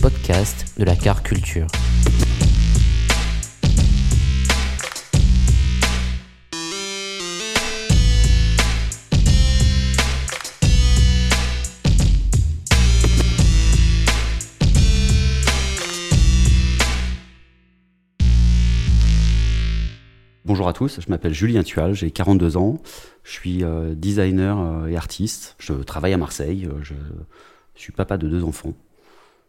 Podcast de la car culture. Bonjour à tous, je m'appelle Julien Tual, j'ai 42 ans, je suis euh, designer euh, et artiste, je travaille à Marseille, euh, je suis papa de deux enfants.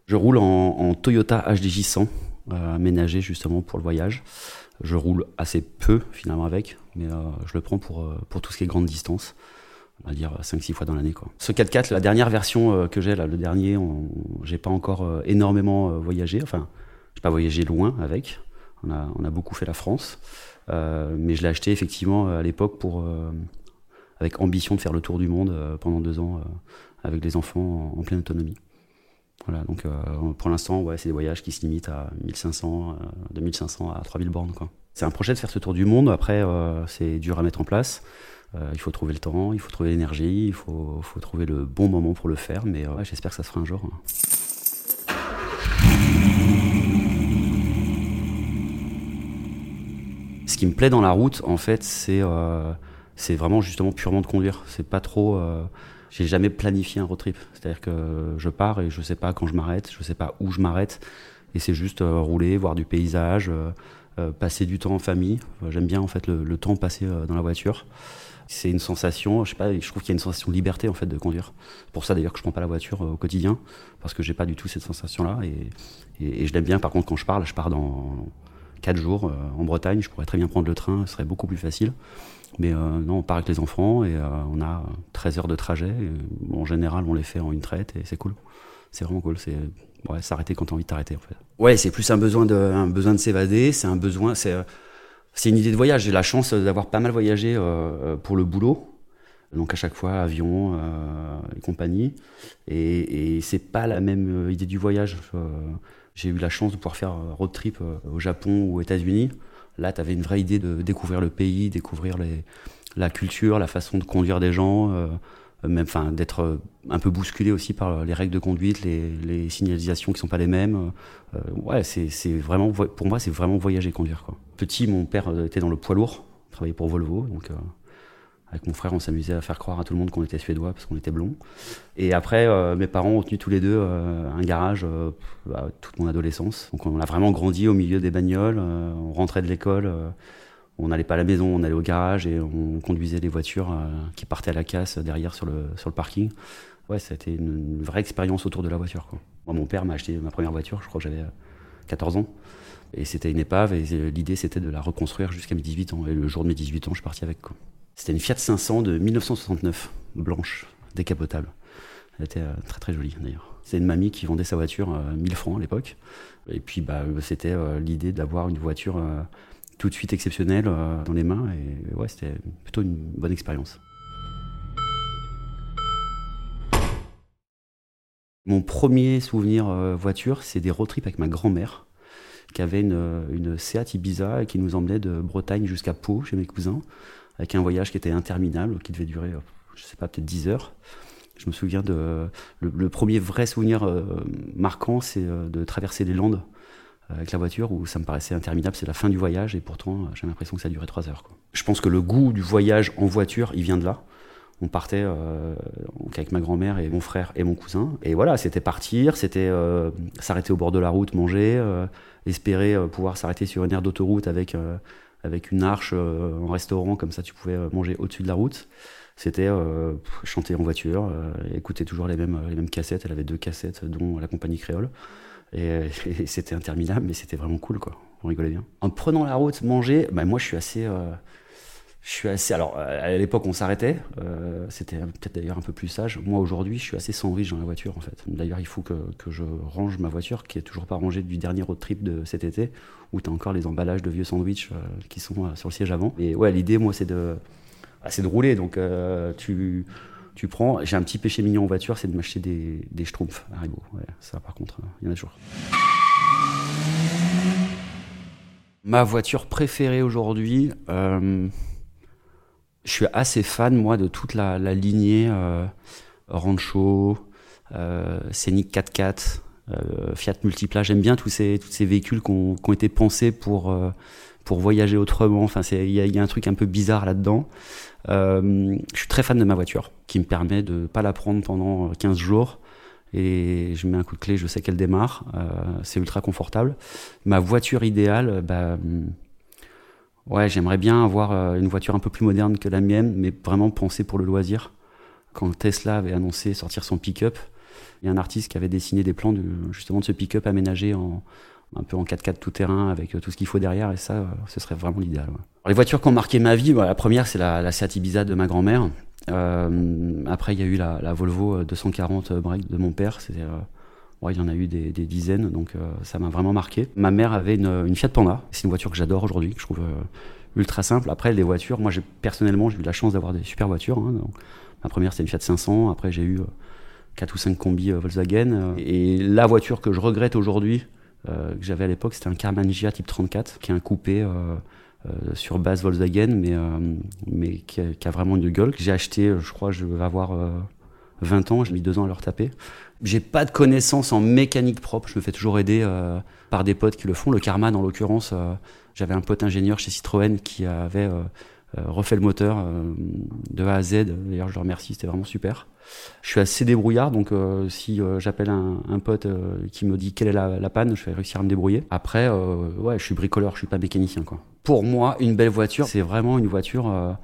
Je roule en, Toyota HDJ 100, euh, aménagé justement pour le voyage. Je roule assez peu finalement avec, mais euh, je le prends pour, euh, pour tout ce qui est grande distance. On va dire 5-6 fois dans l'année. Quoi. Ce 4x4, la dernière version que j'ai, là, le dernier, on- j'ai pas encore énormément voyagé. Enfin, j'ai pas voyagé loin avec. On a, on a beaucoup fait la France. Mais je l'ai acheté effectivement à l'époque pour, avec ambition de faire le tour du monde pendant deux ans avec les enfants en, en pleine autonomie. Voilà, donc euh, pour l'instant, c'est des voyages qui se limitent à 1500, euh, de 1500 à 3000 bornes. C'est un projet de faire ce tour du monde. Après, euh, c'est dur à mettre en place. Euh, il faut trouver le temps, il faut trouver l'énergie, il faut, trouver le bon moment pour le faire. Mais euh, j'espère que ça se fera un jour. hein. Ce qui me plaît dans la route, en fait, c'est euh, c'est vraiment justement purement de conduire. C'est pas trop. J'ai jamais planifié un road trip. C'est-à-dire que je pars et je sais pas quand je m'arrête, je sais pas où je m'arrête. Et c'est juste euh, rouler, voir du paysage, euh, euh, passer du temps en famille. Euh, J'aime bien en fait le, le temps passé dans la voiture. C'est une sensation, je sais pas, je trouve qu'il y a une sensation de liberté en fait de conduire. Pour ça d'ailleurs que je prends pas la voiture au quotidien parce que j'ai pas du tout cette sensation-là et, et, et je l'aime bien. Par contre, quand je pars, là, je pars dans 4 jours euh, en Bretagne. Je pourrais très bien prendre le train, ce serait beaucoup plus facile. Mais euh, non, on part avec les enfants et euh, on a 13 heures de trajet. Et, en général, on les fait en une traite et c'est cool. C'est vraiment cool. C'est ouais, s'arrêter quand t'as envie de t'arrêter en fait. Ouais, c'est plus un besoin de, un besoin de s'évader. C'est un besoin. C'est c'est une idée de voyage. J'ai la chance d'avoir pas mal voyagé pour le boulot. Donc à chaque fois avion et compagnie. Et, et c'est pas la même idée du voyage. J'ai eu la chance de pouvoir faire euh, road trip euh, au Japon ou aux États-Unis. Là, tu avais une vraie idée de découvrir le pays, découvrir la culture, la façon de conduire des gens, euh, même, enfin, d'être un peu bousculé aussi par les règles de conduite, les, signalisations qui sont pas les mêmes. Ouais, c'est vraiment, pour moi, c'est vraiment voyager, conduire. Quoi. Petit, mon père était dans le poids lourd, travaillait pour Volvo, donc avec mon frère, on s'amusait à faire croire à tout le monde qu'on était suédois parce qu'on était blond. Et après, euh, mes parents ont tenu tous les deux euh, un garage euh, bah, toute mon adolescence. Donc on a vraiment grandi au milieu des bagnoles. on rentrait de l'école, on n'allait pas à la maison, on allait au garage et on conduisait les voitures qui partaient à la casse derrière sur le, sur le parking. Ouais, ça a été une, vraie expérience autour de la voiture. Moi, mon père m'a acheté ma première voiture, je crois que j'avais euh, 14 ans. Et c'était une épave et l'idée c'était de la reconstruire jusqu'à mes 18 ans. Et le jour de mes 18 ans, je suis parti avec. C'était une Fiat 500 de 1969, blanche, décapotable. Elle était euh, très très jolie d'ailleurs. C'est une mamie qui vendait sa voiture euh, 1000 francs à l'époque. Et puis bah, euh, c'était euh, l'idée d'avoir une voiture tout de suite exceptionnelle dans les mains. Et ouais, c'était plutôt une bonne expérience. Mon premier souvenir voiture, c'est des road trips avec ma grand-mère, qui avait une, une Seat Ibiza et qui nous emmenait de Bretagne jusqu'à Pau, chez mes cousins, avec un voyage qui était interminable, qui devait durer, euh, je sais pas, peut-être 10 heures. Je me souviens de. Le, premier vrai souvenir euh, marquant, c'est euh, de traverser les Landes avec la voiture, où ça me paraissait interminable. C'est la fin du voyage, et pourtant, j'ai l'impression que ça a duré 3 heures. Je pense que le goût du voyage en voiture, il vient de là. On partait avec ma grand-mère et mon frère et mon cousin. Et voilà, c'était partir, c'était s'arrêter au bord de la route, manger, espérer pouvoir s'arrêter sur une aire d'autoroute avec avec une arche en restaurant, comme ça tu pouvais manger au-dessus de la route. C'était chanter en voiture, écouter toujours les mêmes, les mêmes cassettes. Elle avait deux cassettes, dont la compagnie créole. Et, c'était interminable, mais c'était vraiment cool, quoi. On rigolait bien. En prenant la route, manger, bah, moi je suis assez. Euh, je suis assez. Alors, à l'époque, on s'arrêtait. Euh, c'était peut-être d'ailleurs un peu plus sage. Moi, aujourd'hui, je suis assez sans riche dans la voiture, en fait. D'ailleurs, il faut que, je range ma voiture, qui est toujours pas rangée du dernier road trip de cet été, où tu as encore les emballages de vieux sandwichs euh, qui sont sur le siège avant. Et ouais, l'idée, moi, c'est de, bah, de rouler. Donc, tu tu prends. J'ai un petit péché mignon en voiture, c'est de m'acheter des, des schtroumpfs Haribo. ça, par contre, il y en a toujours. Ma voiture préférée aujourd'hui, euh, je suis assez fan, moi, de toute la, lignée euh, Rancho, euh, Scénic 4x4, euh, Fiat Multipla. J'aime bien tous ces, tous ces véhicules qui ont, été pensés pour, pour voyager autrement. Enfin, il y, a un truc un peu bizarre là-dedans. je suis très fan de ma voiture, qui me permet de ne pas la prendre pendant 15 jours et je mets un coup de clé, je sais qu'elle démarre, c'est ultra confortable. Ma voiture idéale, bah, ouais, j'aimerais bien avoir euh, une voiture un peu plus moderne que la mienne, mais vraiment pensée pour le loisir. Quand Tesla avait annoncé sortir son pick-up, il y a un artiste qui avait dessiné des plans de, justement de ce pick-up aménagé en, un peu en 4x4 tout terrain avec tout ce qu'il faut derrière, et ça, euh, ce serait vraiment l'idéal. Les voitures qui ont marqué ma vie, bah, la première, c'est la, la Seat Ibiza de ma grand-mère. Euh, après, il y a eu la, Volvo 240 break de mon père. Euh, il y en a eu des, dizaines, donc euh, ça m'a vraiment marqué. Ma mère avait une, Fiat Panda. C'est une voiture que j'adore aujourd'hui, que je trouve ultra simple. Après, les voitures, moi, personnellement, j'ai eu la chance d'avoir des super voitures. Hein, ma première, c'était une Fiat 500. Après, j'ai eu 4 ou 5 combis Volkswagen. Et la voiture que je regrette aujourd'hui, que j'avais à l'époque, c'était un Carman Gia type 34, qui est un coupé euh, sur base Volkswagen, mais, euh, mais qui a, vraiment une gueule. J'ai acheté, euh, je crois, je vais avoir 20 ans, j'ai mis deux ans à leur taper. J'ai pas de connaissances en mécanique propre, je me fais toujours aider par des potes qui le font. Le Karman, en l'occurrence, j'avais un pote ingénieur chez Citroën qui avait refait le moteur de A à Z. D'ailleurs, je le remercie, c'était vraiment super. Je suis assez débrouillard, donc si j'appelle un, un, pote qui me dit quelle est la, la, panne, je vais réussir à me débrouiller. Après, ouais, je suis bricoleur, je suis pas mécanicien, quoi pour moi, une belle voiture, c'est vraiment une voiture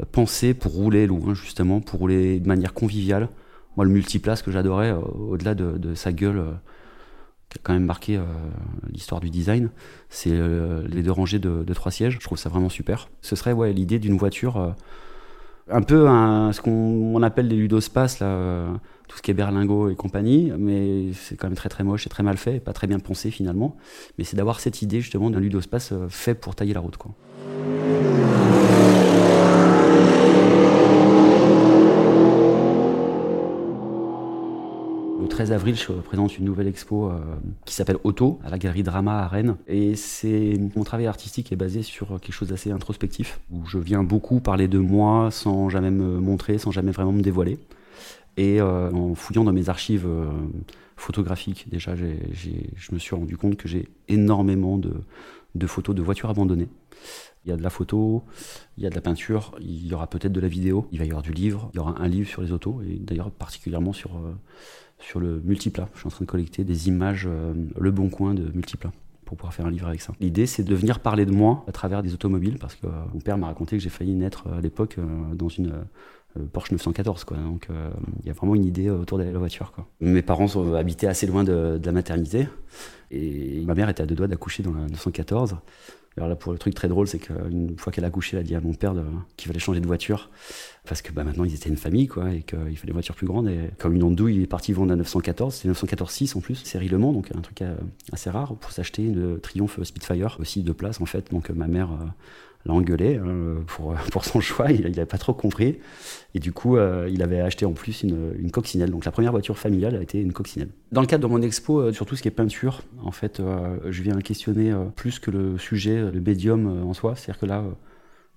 euh, pensée pour rouler loin, justement, pour rouler de manière conviviale. Moi, le multiplace que j'adorais, euh, au-delà de, sa gueule, euh, qui a quand même marqué l'histoire du design, c'est les deux rangées de, trois sièges. Je trouve ça vraiment super. Ce serait ouais, l'idée d'une voiture un peu ce qu'on appelle les ludospaces, là, tout ce qui est berlingot et compagnie, mais c'est quand même très très moche et très mal fait, pas très bien pensé finalement. Mais c'est d'avoir cette idée justement d'un ludospace euh, fait pour tailler la route. Quoi. 13 avril, je présente une nouvelle expo euh, qui s'appelle Auto à la galerie Drama à Rennes. Et c'est mon travail artistique est basé sur quelque chose d'assez introspectif, où je viens beaucoup parler de moi sans jamais me montrer, sans jamais vraiment me dévoiler. Et euh, en fouillant dans mes archives euh, photographiques, déjà, je me suis rendu compte que j'ai énormément de, de, photos de voitures abandonnées. Il y a de la photo, il y a de la peinture, il y aura peut-être de la vidéo, il va y avoir du livre, il y aura un livre sur les autos, et d'ailleurs particulièrement sur, sur le multiplat. Je suis en train de collecter des images, le bon coin de multiplat pour pouvoir faire un livre avec ça. L'idée, c'est de venir parler de moi à travers des automobiles, parce que mon père m'a raconté que j'ai failli naître à l'époque dans une euh, Porsche 914 quoi. Donc euh, il y a vraiment une idée autour de la voiture quoi. Mes parents habitaient assez loin de, la maternité et ma mère était à deux doigts d'accoucher dans la 914. Alors là pour le truc très drôle c'est qu'une fois qu'elle a accouché elle a dit à mon père qu'il fallait changer de voiture. Parce que bah, maintenant ils étaient une famille quoi et qu'il fallait une voiture plus grande. Et comme une andouille il est parti vendre la 914 c'est 914 6 en plus série Le Mans donc un truc euh, assez rare pour s'acheter une Triumph Spitfire aussi de place en fait. Donc ma mère l'a engueulé hein, pour, pour son choix, il n'avait pas trop compris. Et du coup, euh, il avait acheté en plus une, une, coccinelle. Donc la première voiture familiale a été une coccinelle. Dans le cadre de mon expo, euh, sur tout ce qui est peinture, en fait, euh, je viens questionner plus que le sujet, le médium en soi. C'est-à-dire que là,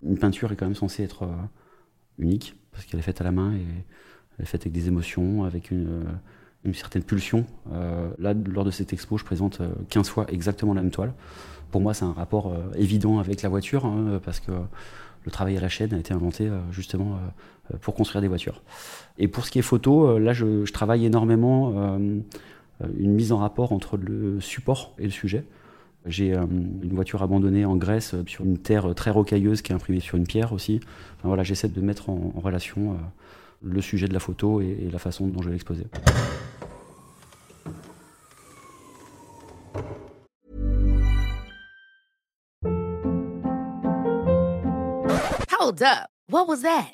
une peinture est quand même censée être unique, parce qu'elle est faite à la main et elle est faite avec des émotions, avec une, une certaine pulsion. là, lors de cette expo, je présente 15 fois exactement la même toile pour moi, c'est un rapport euh, évident avec la voiture, hein, parce que le travail à la chaîne a été inventé euh, justement euh, pour construire des voitures. Et pour ce qui est photo, là, je, travaille énormément une mise en rapport entre le support et le sujet. J'ai une voiture abandonnée en Grèce sur une terre très rocailleuse qui est imprimée sur une pierre aussi. voilà, j'essaie de mettre en, relation le sujet de la photo et, la façon dont je vais l'exposer. Hold up. What was that?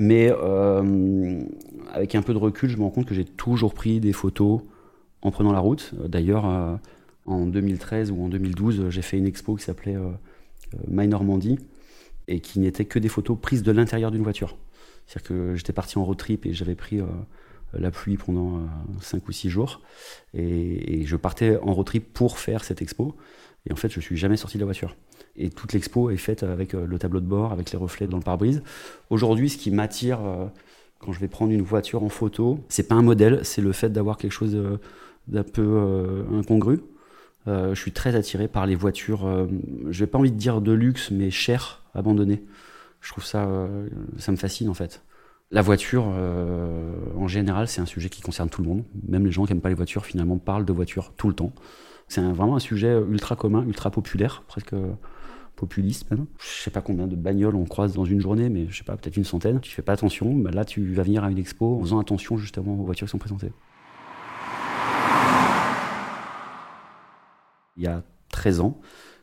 Mais euh, avec un peu de recul, je me rends compte que j'ai toujours pris des photos en prenant la route. D'ailleurs, euh, en 2013 ou en 2012, j'ai fait une expo qui s'appelait euh, My Normandie et qui n'était que des photos prises de l'intérieur d'une voiture. C'est-à-dire que j'étais parti en road trip et j'avais pris la pluie pendant 5 ou 6 jours. Et, et, je partais en road trip pour faire cette expo. Et en fait, je suis jamais sorti de la voiture et toute l'expo est faite avec euh, le tableau de bord, avec les reflets dans le pare-brise. Aujourd'hui, ce qui m'attire euh, quand je vais prendre une voiture en photo, c'est pas un modèle, c'est le fait d'avoir quelque chose euh, d'un peu incongru. je suis très attiré par les voitures, je n'ai pas envie de dire de luxe, mais chères, abandonnées. Je trouve ça, ça me fascine en fait. La voiture, en général, c'est un sujet qui concerne tout le monde. Même les gens qui n'aiment pas les voitures, finalement, parlent de voitures tout le temps. C'est vraiment un sujet ultra commun, ultra populaire, presque populiste même. Je sais pas combien de bagnoles on croise dans une journée, mais je sais pas, peut-être une centaine. Tu fais pas attention, bah là tu vas venir à une expo en faisant attention justement aux voitures qui sont présentées. Il y a 13 ans,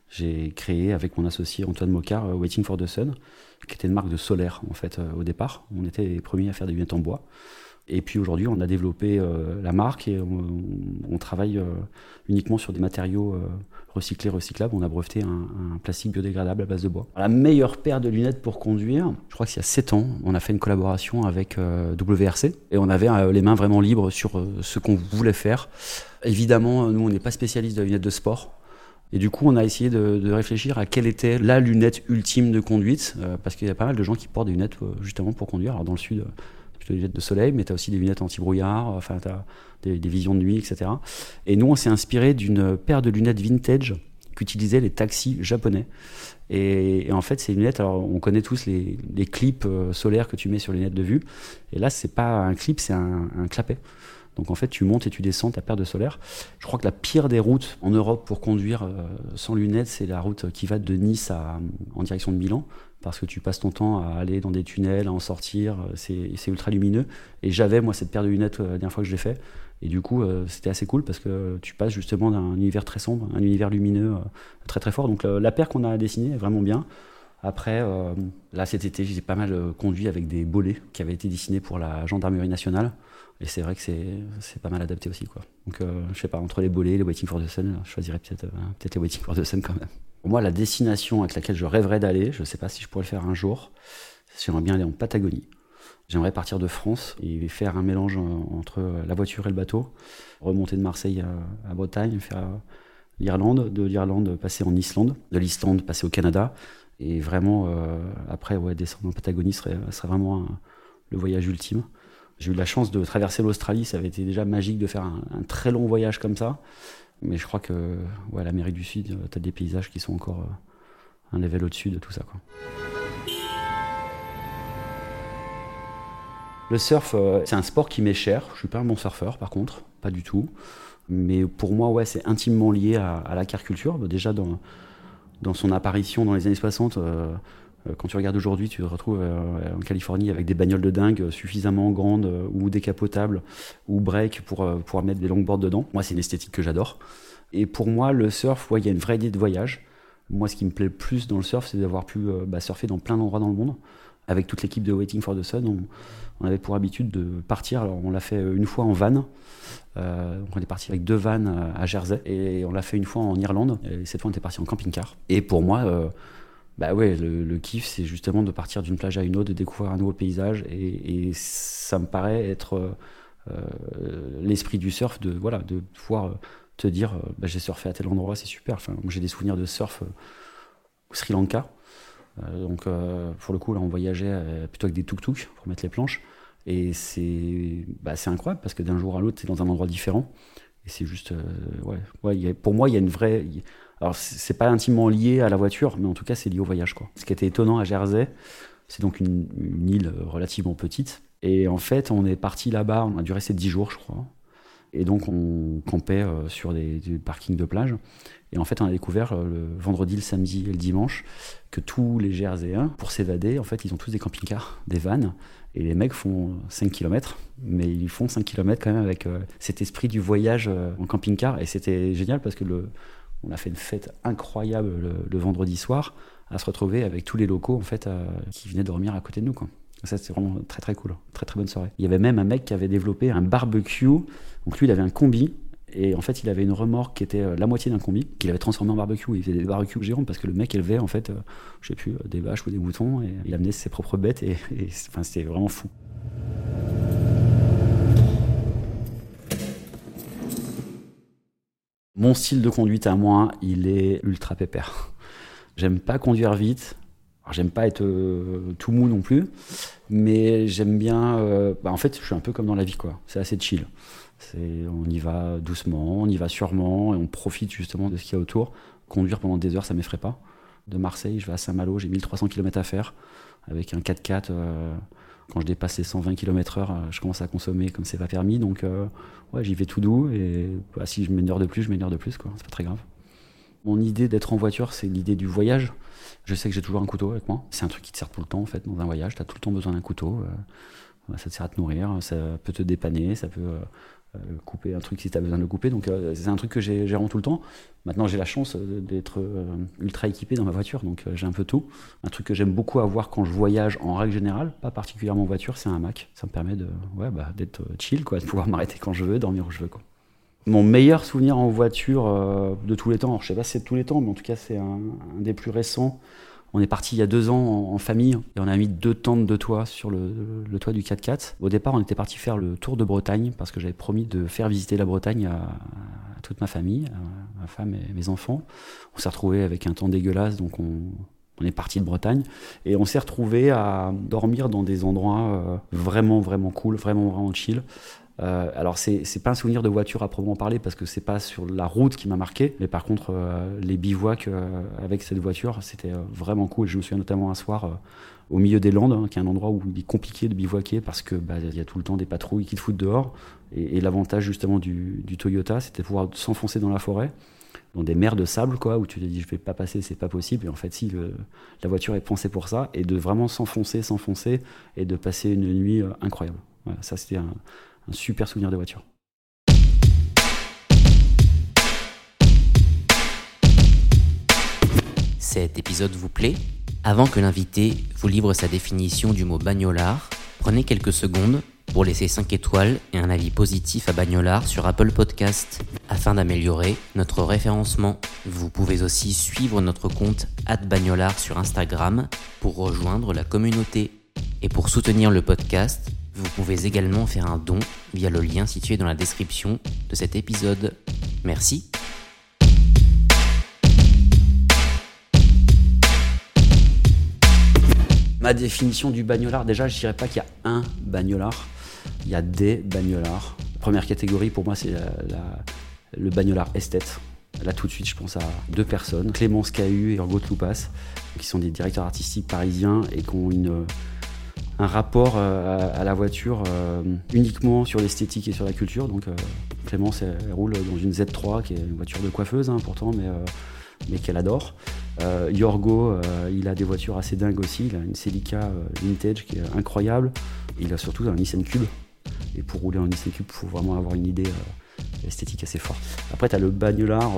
j'ai créé avec mon associé Antoine Mocard euh, Waiting for the Sun, qui était une marque de solaire en fait euh, au départ. On était les premiers à faire des lunettes en bois. Et puis aujourd'hui, on a développé euh, la marque et on, travaille uniquement sur des matériaux recyclé, recyclable, on a breveté un, plastique biodégradable à base de bois. La meilleure paire de lunettes pour conduire, je crois qu'il y a 7 ans, on a fait une collaboration avec euh, WRC et on avait euh, les mains vraiment libres sur euh, ce qu'on voulait faire. Évidemment, nous, on n'est pas spécialiste de lunettes de sport. Et du coup, on a essayé de, réfléchir à quelle était la lunette ultime de conduite, parce qu'il y a pas mal de gens qui portent des lunettes justement pour conduire. Alors dans le sud, des lunettes de soleil, mais tu as aussi des lunettes anti-brouillard, enfin, tu as des, visions de nuit, etc. Et nous, on s'est inspiré d'une paire de lunettes vintage qu'utilisaient les taxis japonais. Et, en fait, ces lunettes, alors on connaît tous les, clips euh, solaires que tu mets sur les lunettes de vue. Et là, c'est pas un clip, c'est un, clapet. Donc en fait, tu montes et tu descends ta paire de solaire. Je crois que la pire des routes en Europe pour conduire euh, sans lunettes, c'est la route qui va de Nice à, en direction de Milan parce que tu passes ton temps à aller dans des tunnels, à en sortir, euh, c'est ultra lumineux. Et j'avais moi cette paire de lunettes euh, la dernière fois que je l'ai fait, et du coup c'était assez cool parce que tu passes justement d'un univers très sombre, un univers lumineux très très fort. Donc la paire qu'on a dessinée est vraiment bien. Après, là cet été, j'ai pas mal conduit avec des bolets qui avaient été dessinés pour la gendarmerie nationale. Et c'est vrai que c'est pas mal adapté aussi. Quoi. Donc je sais pas, entre les bolets, les Waiting for the Sun, je choisirais peut-être peut les Waiting for the Sun quand même. Pour moi, la destination avec laquelle je rêverais d'aller, je sais pas si je pourrais le faire un jour, j'aimerais bien aller en Patagonie. J'aimerais partir de France et faire un mélange entre la voiture et le bateau, remonter de Marseille à, Bretagne, faire l'Irlande, de l'Irlande passer en Islande, de l'Islande passer au Canada, et vraiment euh, après descendre en Patagonie serait, serait vraiment le voyage ultime. J'ai eu la chance de traverser l'Australie, ça avait été déjà magique de faire un très long voyage comme ça. Mais je crois que ouais, l'Amérique du Sud, euh, tu as des paysages qui sont encore euh, un level au-dessus de tout ça. Le surf, euh, c'est un sport qui m'est cher. Je suis pas un bon surfeur, par contre, pas du tout. Mais pour moi, ouais, c'est intimement lié à, la car culture. Déjà, dans, dans son apparition dans les années 60, euh, quand tu regardes aujourd'hui, tu te retrouves euh, en Californie avec des bagnoles de dingue euh, suffisamment grandes ou décapotables ou break pour pouvoir mettre des longboards dedans. Moi, c'est une esthétique que j'adore. Et pour moi, le surf, il y a une vraie idée de voyage. Moi, ce qui me plaît le plus dans le surf, c'est d'avoir pu bah, surfer dans plein d'endroits dans le monde. Avec toute l'équipe de Waiting for the Sun, on, avait pour habitude de partir. Alors, on l'a fait une fois en van. Euh, on est parti avec deux vannes à Jersey et on l'a fait une fois en Irlande. Et cette fois, on était parti en camping-car. Et pour moi, euh, bah ouais, le, kiff, c'est justement de partir d'une plage à une autre, de découvrir un nouveau paysage. Et, ça me paraît être euh, l'esprit du surf, de voilà, de pouvoir te dire, bah, j'ai surfé à tel endroit, c'est super. Enfin, j'ai des souvenirs de surf au Sri Lanka. donc, pour le coup, là, on voyageait plutôt avec des tuk-tuk pour mettre les planches. Et c'est bah, incroyable parce que d'un jour à l'autre, c'est dans un endroit différent. Et c'est juste. Euh, ouais pour moi, il y a une vraie. Alors, c'est pas intimement lié à la voiture, mais en tout cas, c'est lié au voyage. Quoi. Ce qui était étonnant à Jersey, c'est donc une, île relativement petite. Et en fait, on est parti là-bas, on a dû rester 10 jours, je crois. Et donc, on campait euh, sur des, parkings de plage. Et en fait, on a découvert euh, le vendredi, le samedi et le dimanche que tous les Jerseyens, pour s'évader, en fait, ils ont tous des camping-cars, des vannes. Et les mecs font 5 km, mais ils font 5 km quand même avec euh, cet esprit du voyage euh, en camping-car. Et c'était génial parce que le, on a fait une fête incroyable le, vendredi soir à se retrouver avec tous les locaux en fait euh, qui venaient dormir à côté de nous. Quoi. Ça, c'était vraiment très très cool. Très très bonne soirée. Il y avait même un mec qui avait développé un barbecue. Donc lui, il avait un combi et en fait, il avait une remorque qui était euh, la moitié d'un combi, qu'il avait transformé en barbecue. Il faisait des barbecues géants parce que le mec élevait, en fait, euh, plus, euh, des vaches ou des moutons. Et il amenait ses propres bêtes. Et, enfin, c'était vraiment fou. Mon style de conduite à moi, il est ultra pépère. J'aime pas conduire vite. J'aime pas être tout mou non plus, mais j'aime bien. bah en fait, je suis un peu comme dans la vie, quoi. C'est assez chill on y va doucement, on y va sûrement, et on profite justement de ce qu'il y a autour. Conduire pendant des heures, ça m'effraie pas. De Marseille, je vais à Saint-Malo, j'ai 1300 km à faire, avec un 4x4. Euh, quand je dépasse les 120 km/h, euh, je commence à consommer comme c'est pas permis. Donc, euh, ouais, j'y vais tout doux. Et bah, si je m'énerve de plus, je m'énerve de plus. Quoi. C'est pas très grave. Mon idée d'être en voiture, c'est l'idée du voyage. Je sais que j'ai toujours un couteau avec moi. C'est un truc qui te sert tout le temps, en fait, dans un voyage. Tu as tout le temps besoin d'un couteau. ça te sert à te nourrir, ça peut te dépanner, ça peut euh, couper un truc si tu as besoin de le couper. Donc euh, c'est un truc que j'ai gérant tout le temps. Maintenant j'ai la chance euh, d'être ultra équipé dans ma voiture, donc j'ai un peu tout. Un truc que j'aime beaucoup avoir quand je voyage en règle générale, pas particulièrement en voiture, c'est un Mac. Ça me permet de ouais, bah, d'être chill, quoi, de pouvoir m'arrêter quand je veux, dormir où je veux. Quoi. Mon meilleur souvenir en voiture de tous les temps, alors, je sais pas si c'est de tous les temps, mais en tout cas c'est un des plus récents. On est parti il y a deux ans en, famille et on a mis deux tentes de toit sur le, toit du 4x4. Au départ, on était parti faire le tour de Bretagne parce que j'avais promis de faire visiter la Bretagne à, toute ma famille, à ma femme et mes enfants. On s'est retrouvé avec un temps dégueulasse, donc on, est parti de Bretagne et on s'est retrouvé à dormir dans des endroits euh, vraiment vraiment cool, vraiment vraiment chill, euh, alors c'est pas un souvenir de voiture à proprement parler parce que c'est pas sur la route qui m'a marqué, mais par contre euh, les bivouacs euh, avec cette voiture c'était vraiment cool. Je me souviens notamment un soir au milieu des Landes, hein, qui est un endroit où il est compliqué de bivouaquer parce que bah, il y a tout le temps des patrouilles qui te foutent dehors. Et, l'avantage justement du, Toyota, c'était pouvoir s'enfoncer dans la forêt, dans des mers de sable, quoi, où tu te dis je vais pas passer, c'est pas possible. Et en fait, si la voiture est pensée pour ça, et de vraiment s'enfoncer, s'enfoncer, et de passer une nuit incroyable. ça c'était un, un super souvenir de voiture. Cet épisode vous plaît Avant que l'invité vous livre sa définition du mot bagnolard, prenez quelques secondes pour laisser 5 étoiles et un avis positif à Bagnolard sur Apple Podcast afin d'améliorer notre référencement. Vous pouvez aussi suivre notre compte @bagnolard sur Instagram pour rejoindre la communauté. Et pour soutenir le podcast, vous pouvez également faire un don via le lien situé dans la description de cet épisode. Merci. Ma définition du bagnolard, déjà, je dirais pas qu'il y a un bagnolard, il y a des bagnolards. première catégorie pour moi, c'est le bagnolard esthète. Là, tout de suite, je pense à deux personnes, Clémence Cahu et Orgot Loupas, qui sont des directeurs artistiques parisiens et qui ont une un rapport euh, à, la voiture euh, uniquement sur l'esthétique et sur la culture. Donc euh, Clémence, elle, roule dans une Z3 qui est une voiture de coiffeuse hein, pourtant, mais, mais qu'elle adore. Yorgo, il a des voitures assez dingues aussi. Il a une Celica vintage qui est incroyable. Il a surtout un Nissan Cube. Et pour rouler en Nissan Cube, il faut vraiment avoir une idée esthétique assez forte. Après, tu as le bagnolard,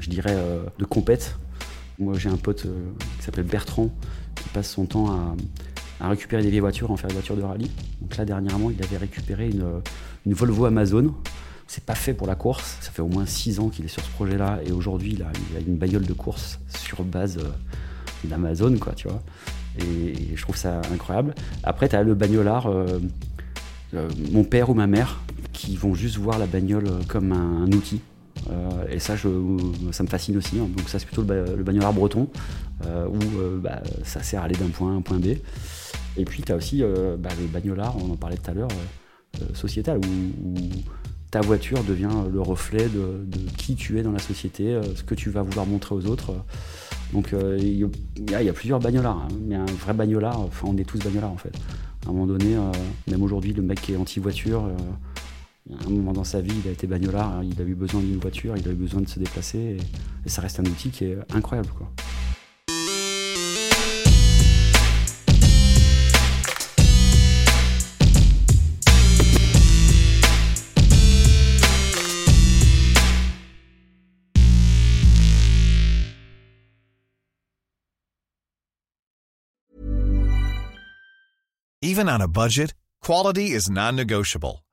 je dirais, de compète. Moi, j'ai un pote qui s'appelle Bertrand, qui passe son temps à, à, récupérer des vieilles voitures, en faire des voitures de rallye. Donc là, dernièrement, il avait récupéré une, une Volvo Amazon c'est pas fait pour la course. Ça fait au moins 6 ans qu'il est sur ce projet-là et aujourd'hui il, a, une bagnole de course sur base euh, d'Amazon, quoi, tu vois. Et, je trouve ça incroyable. Après, tu as le bagnolard, euh, euh, mon père ou ma mère, qui vont juste voir la bagnole comme un, outil. Et ça, ça me fascine aussi. Hein. Donc ça, c'est plutôt le, bagnolard breton, où bah, ça sert à aller d'un point à un point B. Et puis, tu as aussi bah, le bagnolard, on en parlait tout à l'heure, sociétal, où ta voiture devient le reflet de, qui tu es dans la société, euh, ce que tu vas vouloir montrer aux autres. Donc euh, il y, a plusieurs bagnolards, hein. mais un vrai bagnolard, enfin on est tous bagnolards en fait. À un moment donné, euh, même aujourd'hui, le mec qui est anti-voiture, à un moment dans sa vie, il a été bagnolard, hein. il a eu besoin d'une voiture, il a eu besoin de se déplacer, et, ça reste un outil qui est incroyable. Even on a budget, quality is non-negotiable.